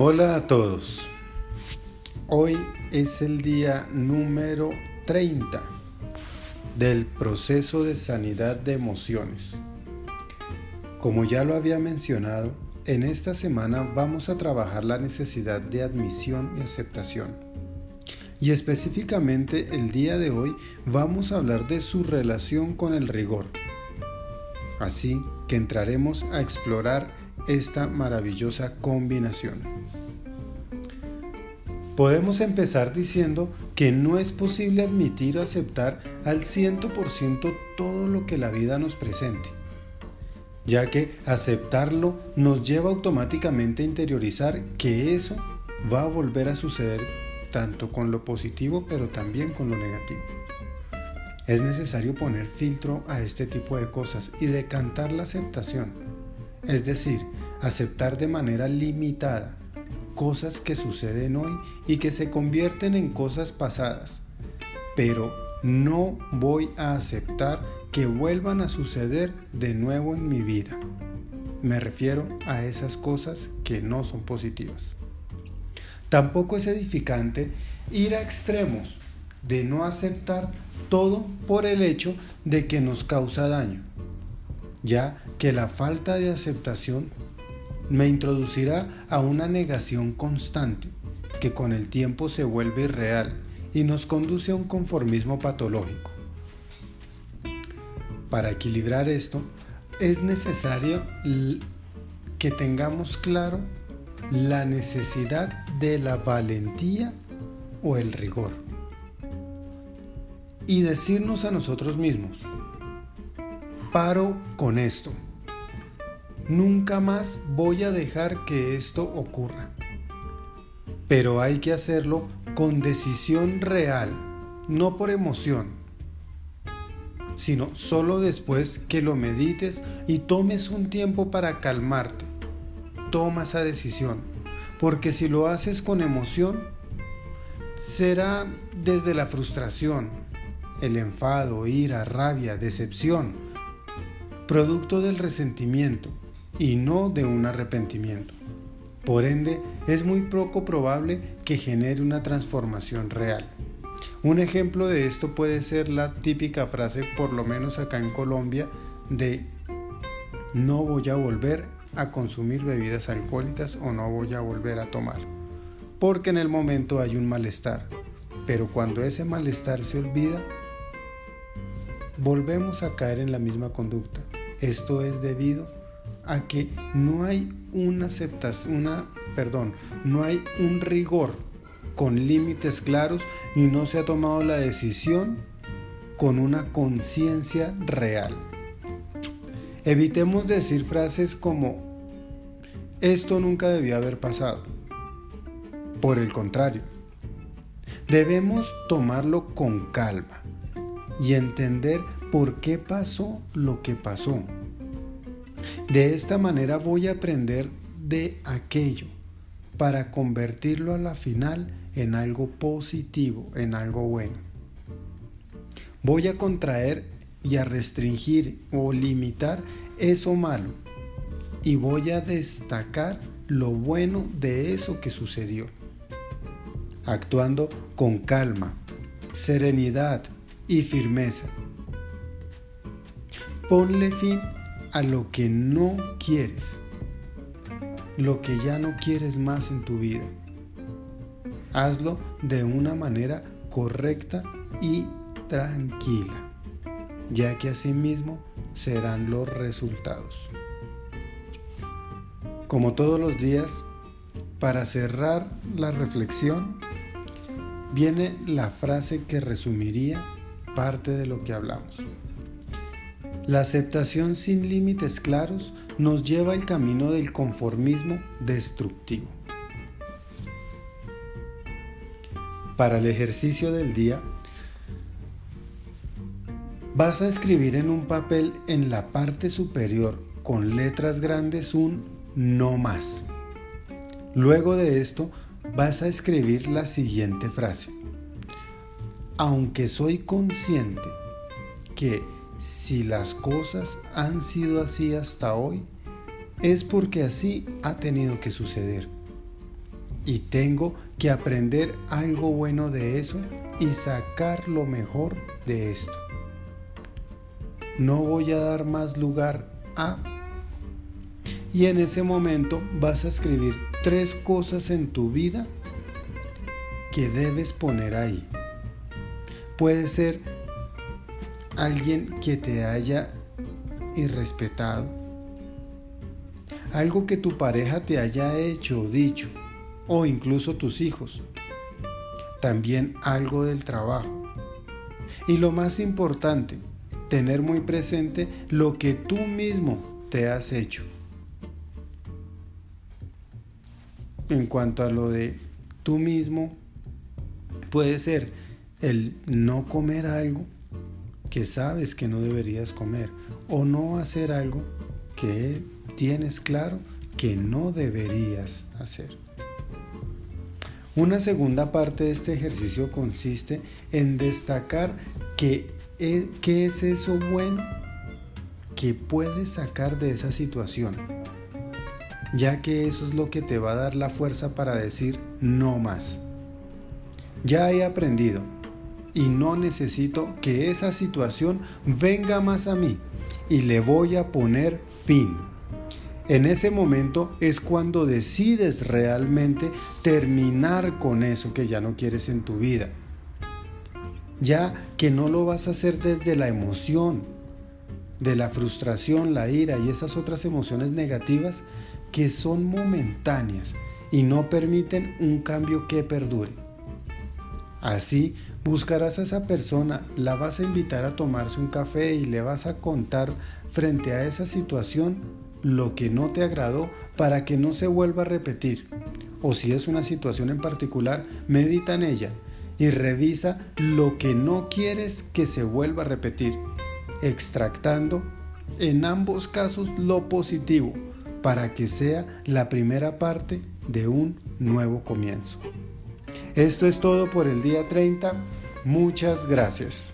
Hola a todos. Hoy es el día número 30 del proceso de sanidad de emociones. Como ya lo había mencionado, en esta semana vamos a trabajar la necesidad de admisión y aceptación. Y específicamente el día de hoy vamos a hablar de su relación con el rigor. Así que entraremos a explorar esta maravillosa combinación. Podemos empezar diciendo que no es posible admitir o aceptar al 100% todo lo que la vida nos presente, ya que aceptarlo nos lleva automáticamente a interiorizar que eso va a volver a suceder tanto con lo positivo pero también con lo negativo. Es necesario poner filtro a este tipo de cosas y decantar la aceptación, es decir, aceptar de manera limitada cosas que suceden hoy y que se convierten en cosas pasadas, pero no voy a aceptar que vuelvan a suceder de nuevo en mi vida. Me refiero a esas cosas que no son positivas. Tampoco es edificante ir a extremos de no aceptar todo por el hecho de que nos causa daño, ya que la falta de aceptación me introducirá a una negación constante que con el tiempo se vuelve irreal y nos conduce a un conformismo patológico. Para equilibrar esto, es necesario que tengamos claro la necesidad de la valentía o el rigor y decirnos a nosotros mismos, paro con esto. Nunca más voy a dejar que esto ocurra. Pero hay que hacerlo con decisión real, no por emoción, sino solo después que lo medites y tomes un tiempo para calmarte. Toma esa decisión, porque si lo haces con emoción, será desde la frustración, el enfado, ira, rabia, decepción, producto del resentimiento y no de un arrepentimiento. Por ende, es muy poco probable que genere una transformación real. Un ejemplo de esto puede ser la típica frase, por lo menos acá en Colombia, de no voy a volver a consumir bebidas alcohólicas o no voy a volver a tomar. Porque en el momento hay un malestar, pero cuando ese malestar se olvida, volvemos a caer en la misma conducta. Esto es debido a que no hay una aceptación, una, perdón, no hay un rigor con límites claros y no se ha tomado la decisión con una conciencia real. Evitemos decir frases como esto nunca debió haber pasado. Por el contrario, debemos tomarlo con calma y entender por qué pasó lo que pasó. De esta manera voy a aprender de aquello para convertirlo a la final en algo positivo, en algo bueno. Voy a contraer y a restringir o limitar eso malo y voy a destacar lo bueno de eso que sucedió, actuando con calma, serenidad, y firmeza. Ponle fin a lo que no quieres, lo que ya no quieres más en tu vida. Hazlo de una manera correcta y tranquila, ya que asimismo serán los resultados. Como todos los días, para cerrar la reflexión, viene la frase que resumiría parte de lo que hablamos. La aceptación sin límites claros nos lleva al camino del conformismo destructivo. Para el ejercicio del día, vas a escribir en un papel en la parte superior con letras grandes un no más. Luego de esto, vas a escribir la siguiente frase aunque soy consciente que si las cosas han sido así hasta hoy, es porque así ha tenido que suceder. y tengo que aprender algo bueno de eso y sacar lo mejor de esto. No voy a dar más lugar a... Y en ese momento vas a escribir tres cosas en tu vida que debes poner ahí. Puede ser alguien que te haya irrespetado, algo que tu pareja te haya hecho o dicho, o incluso tus hijos, también algo del trabajo. Y lo más importante, tener muy presente lo que tú mismo te has hecho. En cuanto a lo de tú mismo, puede ser el no comer algo que sabes que no deberías comer o no hacer algo que tienes claro que no deberías hacer. Una segunda parte de este ejercicio consiste en destacar que, e, qué es eso bueno que puedes sacar de esa situación, ya que eso es lo que te va a dar la fuerza para decir no más. Ya he aprendido y no necesito que esa situación venga más a mí y le voy a poner fin. En ese momento es cuando decides realmente terminar con eso que ya no quieres en tu vida. Ya que no lo vas a hacer desde la emoción, de la frustración, la ira y esas otras emociones negativas que son momentáneas y no permiten un cambio que perdure. Así buscarás a esa persona, la vas a invitar a tomarse un café y le vas a contar frente a esa situación lo que no te agradó para que no se vuelva a repetir. O si es una situación en particular, medita en ella y revisa lo que no quieres que se vuelva a repetir, extractando en ambos casos lo positivo para que sea la primera parte de un nuevo comienzo. Esto es todo por el día 30. Muchas gracias.